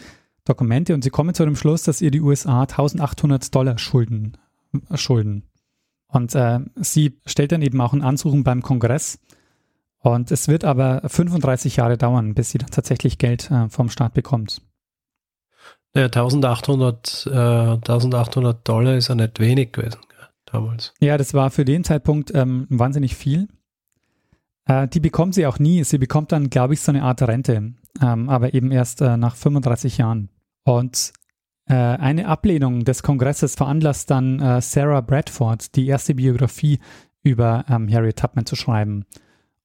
Dokumente und sie kommen zu dem Schluss, dass ihr die USA 1800 Dollar schulden. Äh, schulden. Und äh, sie stellt dann eben auch ein Ansuchen beim Kongress. Und es wird aber 35 Jahre dauern, bis sie dann tatsächlich Geld äh, vom Staat bekommt. Ja, 1800, äh, 1800 Dollar ist ja nicht wenig gewesen damals. Ja, das war für den Zeitpunkt ähm, wahnsinnig viel. Äh, die bekommt sie auch nie. Sie bekommt dann, glaube ich, so eine Art Rente, ähm, aber eben erst äh, nach 35 Jahren. Und äh, eine Ablehnung des Kongresses veranlasst dann äh, Sarah Bradford, die erste Biografie über ähm, Harriet Tubman zu schreiben.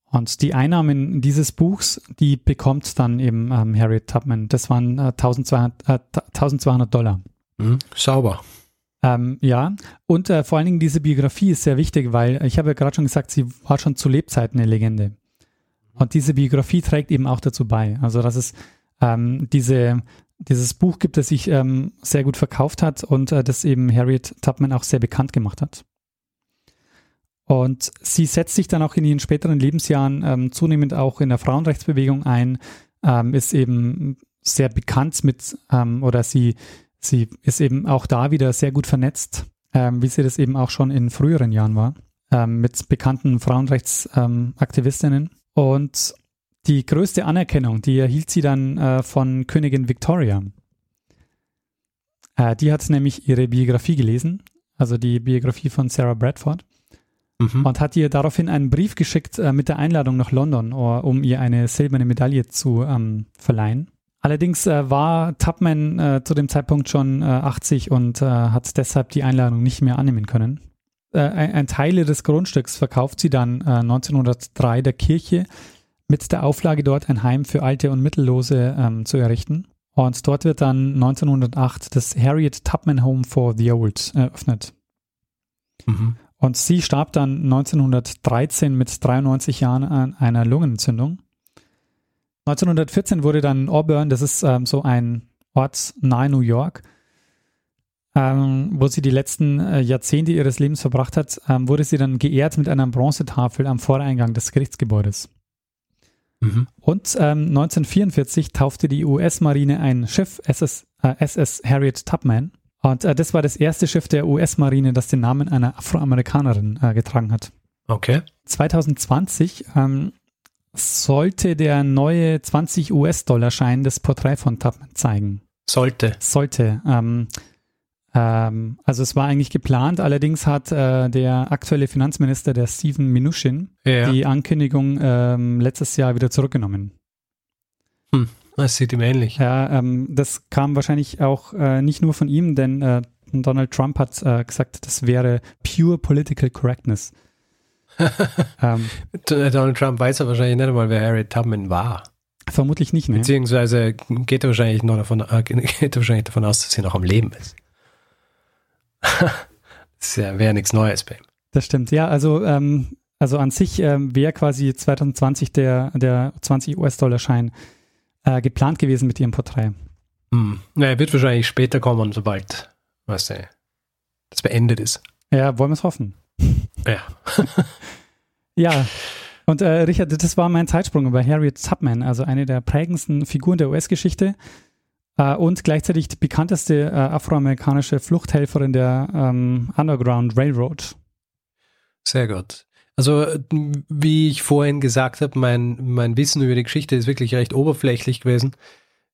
Und die Einnahmen dieses Buchs, die bekommt dann eben ähm, Harriet Tubman. Das waren 1200, 1200 Dollar. Mhm, sauber. Ähm, ja, und äh, vor allen Dingen diese Biografie ist sehr wichtig, weil ich habe ja gerade schon gesagt, sie war schon zu Lebzeiten eine Legende. Und diese Biografie trägt eben auch dazu bei. Also, dass es ähm, diese, dieses Buch gibt, das sich ähm, sehr gut verkauft hat und äh, das eben Harriet Tubman auch sehr bekannt gemacht hat. Und sie setzt sich dann auch in ihren späteren Lebensjahren ähm, zunehmend auch in der Frauenrechtsbewegung ein, ähm, ist eben sehr bekannt mit, ähm, oder sie Sie ist eben auch da wieder sehr gut vernetzt, ähm, wie sie das eben auch schon in früheren Jahren war, ähm, mit bekannten Frauenrechtsaktivistinnen. Und die größte Anerkennung, die erhielt sie dann äh, von Königin Victoria. Äh, die hat nämlich ihre Biografie gelesen, also die Biografie von Sarah Bradford. Mhm. Und hat ihr daraufhin einen Brief geschickt äh, mit der Einladung nach London, um ihr eine silberne Medaille zu ähm, verleihen. Allerdings äh, war Tubman äh, zu dem Zeitpunkt schon äh, 80 und äh, hat deshalb die Einladung nicht mehr annehmen können. Äh, ein, ein, Teil des Grundstücks verkauft sie dann 1903 äh, der Kirche mit der Auflage, dort ein Heim für Alte und Mittellose ähm, zu errichten. Und dort wird dann 1908 das Harriet Tubman Home for the Old eröffnet. Mhm. Und sie starb dann 1913 mit 93 Jahren an einer Lungenentzündung. 1914 wurde dann Auburn, das ist ähm, so ein Ort nahe New York, ähm, wo sie die letzten äh, Jahrzehnte ihres Lebens verbracht hat, ähm, wurde sie dann geehrt mit einer Bronzetafel am Voreingang des Gerichtsgebäudes. Mhm. Und 1944 ähm, taufte die US-Marine ein Schiff, SS, äh, SS Harriet Tubman. Und äh, das war das erste Schiff der US-Marine, das den Namen einer Afroamerikanerin äh, getragen hat. Okay. 2020 ähm, sollte der neue 20 US-Dollar-Schein das Porträt von Tubman zeigen. Sollte. Sollte. Ähm, ähm, also es war eigentlich geplant, allerdings hat äh, der aktuelle Finanzminister, der Steven Mnuchin, ja. die Ankündigung ähm, letztes Jahr wieder zurückgenommen. Hm, das sieht ihm ähnlich. Ja, ähm, das kam wahrscheinlich auch äh, nicht nur von ihm, denn äh, Donald Trump hat äh, gesagt, das wäre pure political correctness ähm, Donald Trump weiß ja wahrscheinlich nicht einmal, wer Harriet Tubman war. Vermutlich nicht, ne? Beziehungsweise geht er wahrscheinlich noch davon, äh, geht er wahrscheinlich davon aus, dass sie noch am Leben ist. das ja, wäre nichts Neues bei ihm. Das stimmt, ja. Also, ähm, also an sich ähm, wäre quasi 2020 der, der 20 US-Dollar-Schein äh, geplant gewesen mit ihrem Porträt. Hm. Na, er wird wahrscheinlich später kommen, sobald, weißt du, das beendet ist. Ja, wollen wir es hoffen. Ja. ja. Und äh, Richard, das war mein Zeitsprung über Harriet Tubman, also eine der prägendsten Figuren der US-Geschichte äh, und gleichzeitig die bekannteste äh, afroamerikanische Fluchthelferin der ähm, Underground Railroad. Sehr gut. Also, wie ich vorhin gesagt habe, mein, mein Wissen über die Geschichte ist wirklich recht oberflächlich gewesen.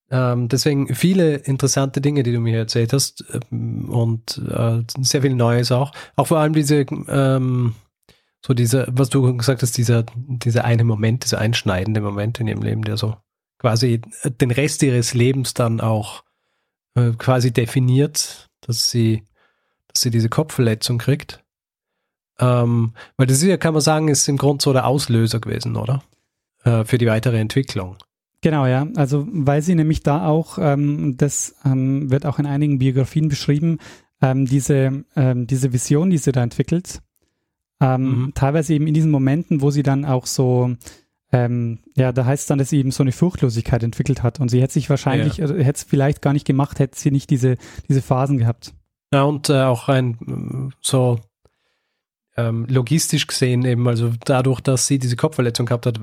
Ähm, deswegen viele interessante Dinge, die du mir erzählt hast ähm, und äh, sehr viel Neues auch. Auch vor allem diese, ähm, so dieser, was du gesagt hast, dieser, dieser eine Moment, dieser einschneidende Moment in ihrem Leben, der so quasi den Rest ihres Lebens dann auch äh, quasi definiert, dass sie, dass sie diese Kopfverletzung kriegt. Ähm, weil das ist ja, kann man sagen, ist im Grunde so der Auslöser gewesen, oder? Äh, für die weitere Entwicklung. Genau, ja. Also weil sie nämlich da auch, ähm, das ähm, wird auch in einigen Biografien beschrieben, ähm, diese, ähm, diese Vision, die sie da entwickelt, ähm, mhm. teilweise eben in diesen Momenten, wo sie dann auch so, ähm, ja, da heißt es dann, dass sie eben so eine Furchtlosigkeit entwickelt hat und sie hätte sich wahrscheinlich, ja. hätte es vielleicht gar nicht gemacht, hätte sie nicht diese, diese Phasen gehabt. Ja, und äh, auch ein so ähm, logistisch gesehen eben, also dadurch, dass sie diese Kopfverletzung gehabt hat,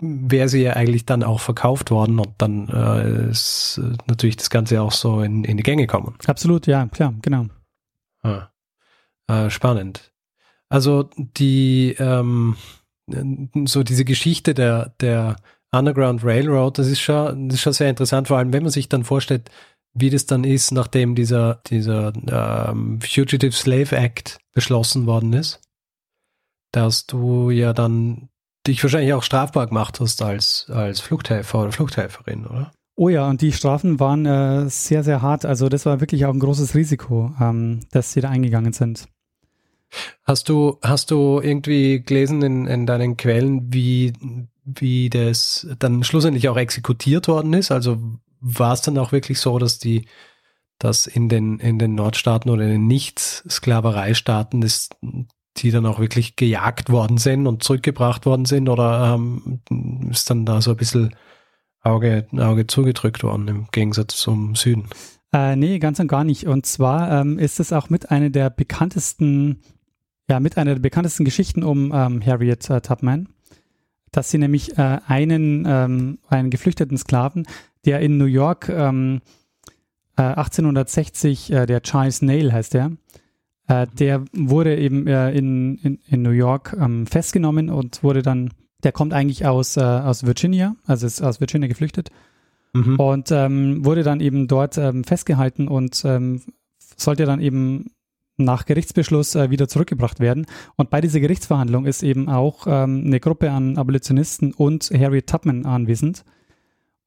wäre sie ja eigentlich dann auch verkauft worden und dann äh, ist äh, natürlich das Ganze auch so in, in die Gänge kommen. Absolut, ja, klar, genau. Ah, äh, spannend. Also die ähm, so diese Geschichte der, der Underground Railroad, das ist schon, das ist schon sehr interessant, vor allem wenn man sich dann vorstellt, wie das dann ist, nachdem dieser, dieser ähm, Fugitive Slave Act beschlossen worden ist, dass du ja dann dich wahrscheinlich auch strafbar gemacht hast als, als Fluchthelfer oder Fluchthelferin, oder? Oh ja, und die Strafen waren äh, sehr, sehr hart. Also das war wirklich auch ein großes Risiko, ähm, dass sie da eingegangen sind. Hast du, hast du irgendwie gelesen in, in deinen Quellen, wie, wie das dann schlussendlich auch exekutiert worden ist? Also war es dann auch wirklich so, dass die, dass in den, in den Nordstaaten oder in den Nicht-Sklavereistaaten die dann auch wirklich gejagt worden sind und zurückgebracht worden sind oder ähm, ist dann da so ein bisschen Auge, Auge zugedrückt worden im Gegensatz zum Süden? Äh, nee, ganz und gar nicht. Und zwar ähm, ist es auch mit einer der bekanntesten, ja, mit einer der bekanntesten Geschichten um ähm, Harriet äh, Tubman, dass sie nämlich äh, einen, ähm, einen geflüchteten Sklaven, der in New York ähm, 1860, äh, äh, der Charles Nail heißt der, äh, der wurde eben äh, in, in, in, New York ähm, festgenommen und wurde dann, der kommt eigentlich aus, äh, aus Virginia, also ist aus Virginia geflüchtet mhm. und ähm, wurde dann eben dort ähm, festgehalten und ähm, sollte dann eben nach Gerichtsbeschluss äh, wieder zurückgebracht werden. Und bei dieser Gerichtsverhandlung ist eben auch ähm, eine Gruppe an Abolitionisten und Harriet Tubman anwesend.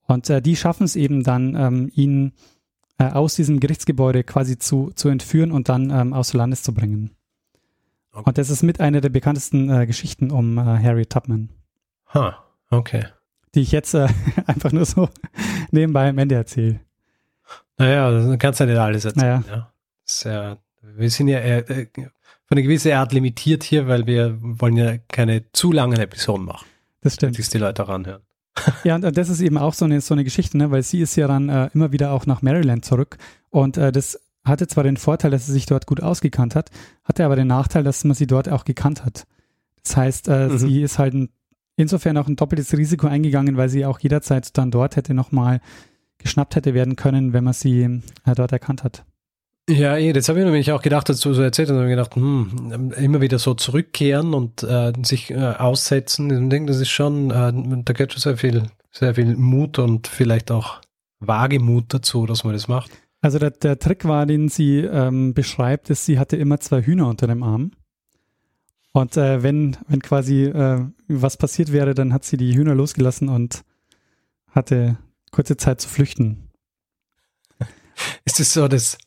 Und äh, die schaffen es eben dann, ähm, ihn äh, aus diesem Gerichtsgebäude quasi zu, zu entführen und dann ähm, außer Landes zu bringen. Okay. Und das ist mit einer der bekanntesten äh, Geschichten um äh, Harry Tubman. Ha, huh, okay. Die ich jetzt äh, einfach nur so nebenbei am Ende erzähle. Naja, das kannst du ja nicht alles erzählen. Naja. Ja. wir sind ja äh, äh, von einer gewissen Art limitiert hier, weil wir wollen ja keine zu langen Episoden machen. Das stimmt. Dass die Leute ranhören. Ja, und das ist eben auch so eine, so eine Geschichte, ne? weil sie ist ja dann äh, immer wieder auch nach Maryland zurück und äh, das hatte zwar den Vorteil, dass sie sich dort gut ausgekannt hat, hatte aber den Nachteil, dass man sie dort auch gekannt hat. Das heißt, äh, mhm. sie ist halt ein, insofern auch ein doppeltes Risiko eingegangen, weil sie auch jederzeit dann dort hätte nochmal geschnappt hätte werden können, wenn man sie äh, dort erkannt hat. Ja, eh, das habe ich nämlich auch gedacht, als du so erzählt hast, habe ich gedacht, hm, immer wieder so zurückkehren und äh, sich äh, aussetzen. Ich denke, das ist schon, äh, da gehört schon sehr viel, sehr viel Mut und vielleicht auch Wagemut dazu, dass man das macht. Also der, der Trick war, den sie ähm, beschreibt, ist, sie hatte immer zwei Hühner unter dem Arm. Und äh, wenn, wenn quasi äh, was passiert wäre, dann hat sie die Hühner losgelassen und hatte kurze Zeit zu flüchten. Ist es so das,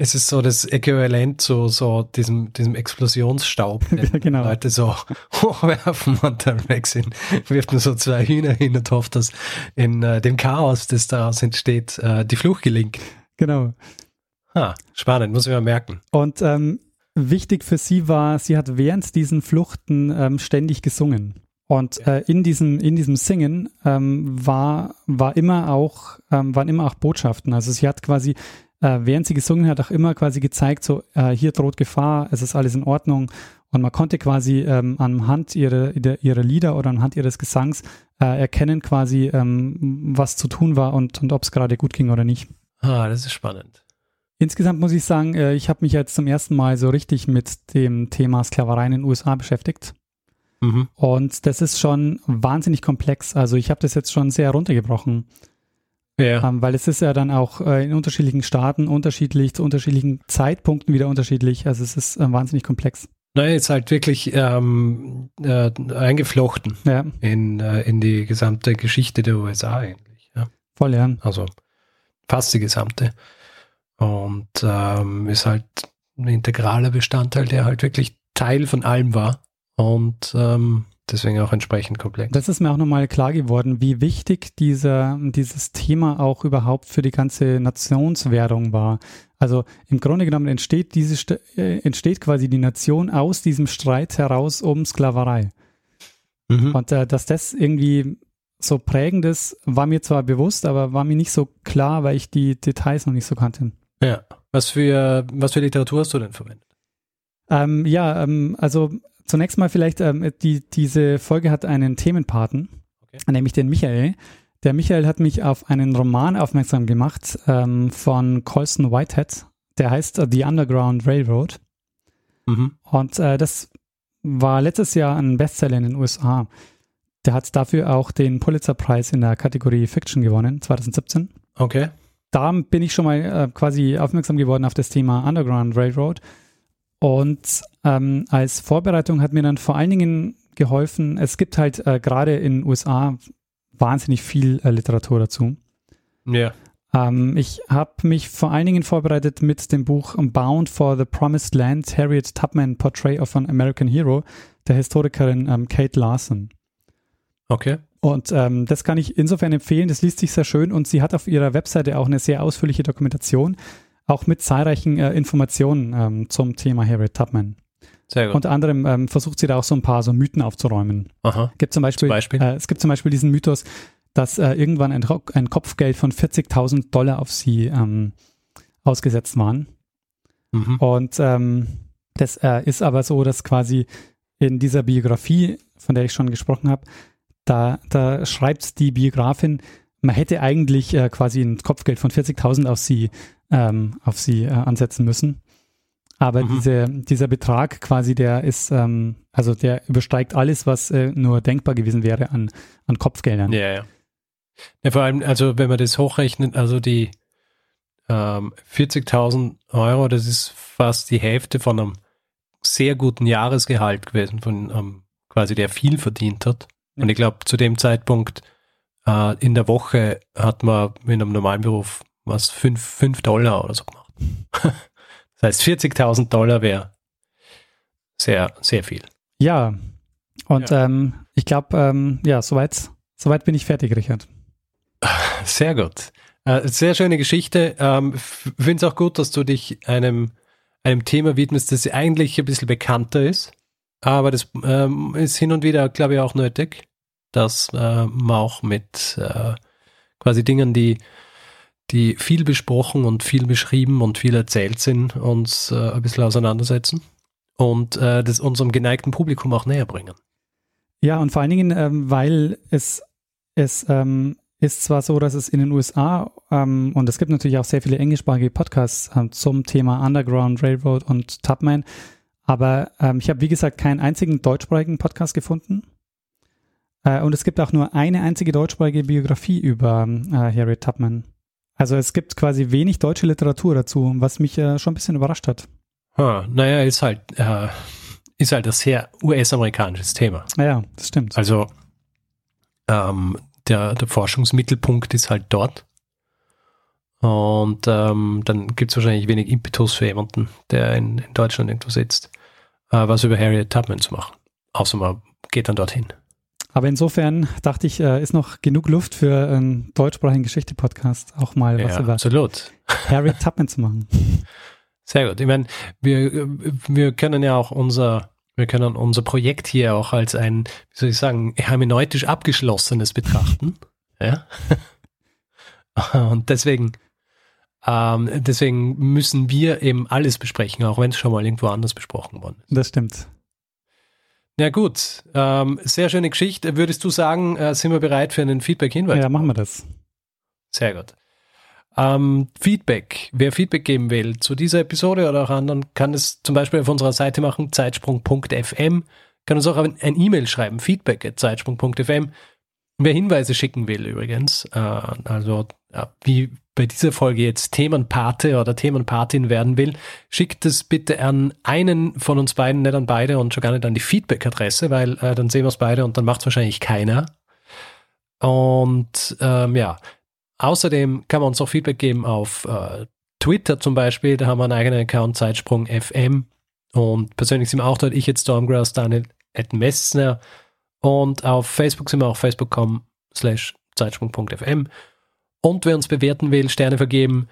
es ist so das Äquivalent zu so diesem, diesem Explosionsstaub, den ja, genau. Leute so hochwerfen und dann weg sind. Wirft man so zwei Hühner hin und hofft, dass in äh, dem Chaos, das daraus entsteht, äh, die Flucht gelingt. Genau. Ha, spannend, muss ich mal merken. Und ähm, wichtig für sie war, sie hat während diesen Fluchten ähm, ständig gesungen. Und äh, in diesem in diesem Singen ähm, war war immer auch ähm, waren immer auch Botschaften. Also sie hat quasi äh, während sie gesungen hat auch immer quasi gezeigt, so äh, hier droht Gefahr, es ist alles in Ordnung. Und man konnte quasi ähm, anhand ihrer ihrer Lieder oder anhand ihres Gesangs äh, erkennen quasi, ähm, was zu tun war und und ob es gerade gut ging oder nicht. Ah, das ist spannend. Insgesamt muss ich sagen, äh, ich habe mich jetzt zum ersten Mal so richtig mit dem Thema Sklaverei in den USA beschäftigt. Mhm. Und das ist schon wahnsinnig komplex. Also ich habe das jetzt schon sehr runtergebrochen. Ja. Ähm, weil es ist ja dann auch äh, in unterschiedlichen Staaten unterschiedlich, zu unterschiedlichen Zeitpunkten wieder unterschiedlich. Also es ist äh, wahnsinnig komplex. Naja, ist halt wirklich ähm, äh, eingeflochten ja. in, äh, in die gesamte Geschichte der USA eigentlich. Ja. Voll, ja. Also fast die gesamte. Und ähm, ist halt ein integraler Bestandteil, der halt wirklich Teil von allem war und ähm, deswegen auch entsprechend komplex. Das ist mir auch nochmal klar geworden, wie wichtig dieser, dieses Thema auch überhaupt für die ganze Nationswerdung war. Also im Grunde genommen entsteht diese äh, entsteht quasi die Nation aus diesem Streit heraus um Sklaverei. Mhm. Und äh, dass das irgendwie so prägend ist, war mir zwar bewusst, aber war mir nicht so klar, weil ich die Details noch nicht so kannte. Ja. Was für, was für Literatur hast du denn verwendet? Ähm, ja, ähm, also zunächst mal vielleicht, ähm, die, diese Folge hat einen Themenpaten, okay. nämlich den Michael. Der Michael hat mich auf einen Roman aufmerksam gemacht ähm, von Colson Whitehead. Der heißt The Underground Railroad. Mhm. Und äh, das war letztes Jahr ein Bestseller in den USA. Der hat dafür auch den Pulitzer-Preis in der Kategorie Fiction gewonnen, 2017. Okay. Da bin ich schon mal äh, quasi aufmerksam geworden auf das Thema Underground Railroad. Und ähm, als Vorbereitung hat mir dann vor allen Dingen geholfen, es gibt halt äh, gerade in den USA wahnsinnig viel äh, Literatur dazu. Ja. Ähm, ich habe mich vor allen Dingen vorbereitet mit dem Buch Bound for the Promised Land, Harriet Tubman, Portrait of an American Hero, der Historikerin ähm, Kate Larson. Okay. Und ähm, das kann ich insofern empfehlen, das liest sich sehr schön und sie hat auf ihrer Webseite auch eine sehr ausführliche Dokumentation, auch mit zahlreichen äh, Informationen ähm, zum Thema Harriet Tubman. Sehr gut. Unter anderem ähm, versucht sie da auch so ein paar so Mythen aufzuräumen. Aha. Gibt zum Beispiel, zum Beispiel? Äh, es gibt zum Beispiel diesen Mythos, dass äh, irgendwann ein, ein, Kopfgeld von 40.000 Dollar auf sie ähm, ausgesetzt waren. Mhm. Und ähm, das äh, ist aber so, dass quasi in dieser Biografie, von der ich schon gesprochen habe, da, da schreibt die Biografin, man hätte eigentlich äh, quasi ein Kopfgeld von 40.000 auf sie ähm, auf sie äh, ansetzen müssen. Aber mhm. diese, dieser Betrag quasi, der ist, ähm, also der übersteigt alles, was äh, nur denkbar gewesen wäre an, an Kopfgeldern. Ja, ja. ja vor allem, also wenn man das hochrechnet, also die ähm, 40.000 Euro, das ist fast die Hälfte von einem sehr guten Jahresgehalt gewesen, von ähm, quasi der viel verdient hat. Und ich glaube, zu dem Zeitpunkt äh, in der Woche hat man in einem normalen Beruf was, 5 Dollar oder so gemacht. das heißt, 40.000 Dollar wäre sehr, sehr viel. Ja, und ja. Ähm, ich glaube, ähm, ja, soweit, soweit bin ich fertig, Richard. Sehr gut. Äh, sehr schöne Geschichte. Ähm, Finde es auch gut, dass du dich einem, einem Thema widmest, das eigentlich ein bisschen bekannter ist. Aber das ähm, ist hin und wieder, glaube ich, auch nötig, dass äh, man auch mit äh, quasi Dingen, die die viel besprochen und viel beschrieben und viel erzählt sind, uns äh, ein bisschen auseinandersetzen und äh, das unserem geneigten Publikum auch näher bringen. Ja, und vor allen Dingen, ähm, weil es, es ähm, ist zwar so, dass es in den USA ähm, und es gibt natürlich auch sehr viele englischsprachige Podcasts äh, zum Thema Underground Railroad und Tubman, aber ähm, ich habe wie gesagt keinen einzigen deutschsprachigen Podcast gefunden. Äh, und es gibt auch nur eine einzige deutschsprachige Biografie über äh, Harry Tubman. Also es gibt quasi wenig deutsche Literatur dazu, was mich äh, schon ein bisschen überrascht hat. Huh, naja, ist halt, äh, ist halt ein sehr US-amerikanisches Thema. Ja, das stimmt. Also ähm, der, der Forschungsmittelpunkt ist halt dort. Und ähm, dann gibt es wahrscheinlich wenig Impetus für jemanden, der in, in Deutschland irgendwo sitzt, äh, was über Harriet Tubman zu machen. Außer man geht dann dorthin. Aber insofern dachte ich, äh, ist noch genug Luft für einen deutschsprachigen Geschichte-Podcast, auch mal was ja, über absolut. Harry Tubman zu machen. Sehr gut. Ich meine, wir, wir können ja auch unser Wir können unser Projekt hier auch als ein, wie soll ich sagen, hermeneutisch abgeschlossenes betrachten. ja. Und deswegen, ähm, deswegen müssen wir eben alles besprechen, auch wenn es schon mal irgendwo anders besprochen worden ist. Das stimmt. Ja gut, ähm, sehr schöne Geschichte. Würdest du sagen, äh, sind wir bereit für einen Feedback-Hinweis? Ja, machen wir das. Sehr gut. Ähm, Feedback. Wer Feedback geben will zu dieser Episode oder auch anderen, kann es zum Beispiel auf unserer Seite machen, zeitsprung.fm. Kann uns auch ein E-Mail schreiben, feedback.zeitsprung.fm. Wer Hinweise schicken will übrigens, äh, also ja, wie bei dieser Folge jetzt Themenpate oder Themenpatin werden will, schickt es bitte an einen von uns beiden, nicht an beide und schon gar nicht an die Feedback-Adresse, weil äh, dann sehen wir es beide und dann macht es wahrscheinlich keiner. Und ähm, ja, außerdem kann man uns auch Feedback geben auf äh, Twitter zum Beispiel, da haben wir einen eigenen Account, Zeitsprung FM. Und persönlich sind wir auch dort, ich jetzt Stormgrass, Daniel Ed Messner. Und auf Facebook sind wir auch facebook.com slash zeitsprung.fm. Und wer uns bewerten will, Sterne vergeben,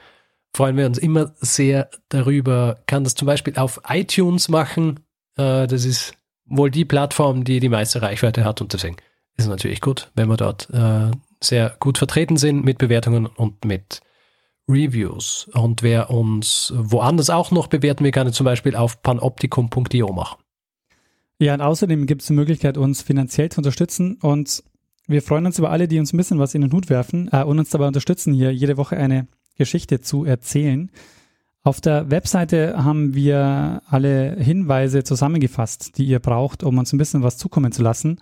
freuen wir uns immer sehr darüber. Kann das zum Beispiel auf iTunes machen. Äh, das ist wohl die Plattform, die die meiste Reichweite hat und deswegen ist es natürlich gut, wenn wir dort äh, sehr gut vertreten sind mit Bewertungen und mit Reviews. Und wer uns woanders auch noch bewerten will, kann es zum Beispiel auf panoptikum.io machen. Ja, und außerdem gibt es die Möglichkeit, uns finanziell zu unterstützen und wir freuen uns über alle, die uns ein bisschen was in den Hut werfen äh, und uns dabei unterstützen, hier jede Woche eine Geschichte zu erzählen. Auf der Webseite haben wir alle Hinweise zusammengefasst, die ihr braucht, um uns ein bisschen was zukommen zu lassen.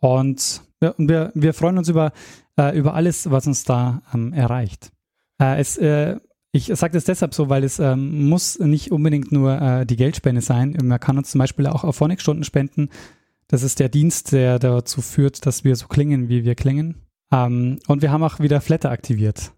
Und ja, wir, wir freuen uns über, äh, über alles, was uns da ähm, erreicht. Äh, es, äh, ich sage das deshalb so, weil es ähm, muss nicht unbedingt nur äh, die Geldspende sein. Man kann uns zum Beispiel auch auf Phonic-Stunden spenden. Das ist der Dienst, der dazu führt, dass wir so klingen, wie wir klingen. Ähm, und wir haben auch wieder Flatter aktiviert,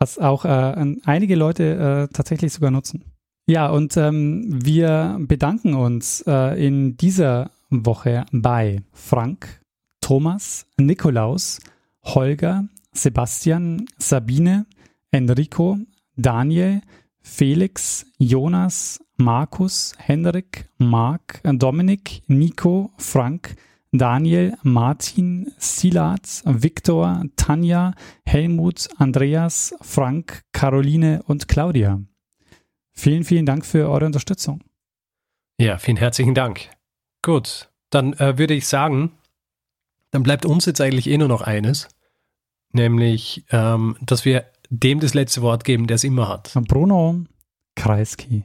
was auch äh, einige Leute äh, tatsächlich sogar nutzen. Ja, und ähm, wir bedanken uns äh, in dieser Woche bei Frank, Thomas, Nikolaus, Holger, Sebastian, Sabine, Enrico, Daniel, Felix, Jonas, Markus, Henrik, Mark, Dominik, Nico, Frank, Daniel, Martin, Silat, Viktor, Tanja, Helmut, Andreas, Frank, Caroline und Claudia. Vielen, vielen Dank für eure Unterstützung. Ja, vielen herzlichen Dank. Gut, dann äh, würde ich sagen, dann bleibt uns jetzt eigentlich eh nur noch eines, nämlich, ähm, dass wir dem das letzte Wort geben, der es immer hat. Bruno Kreisky.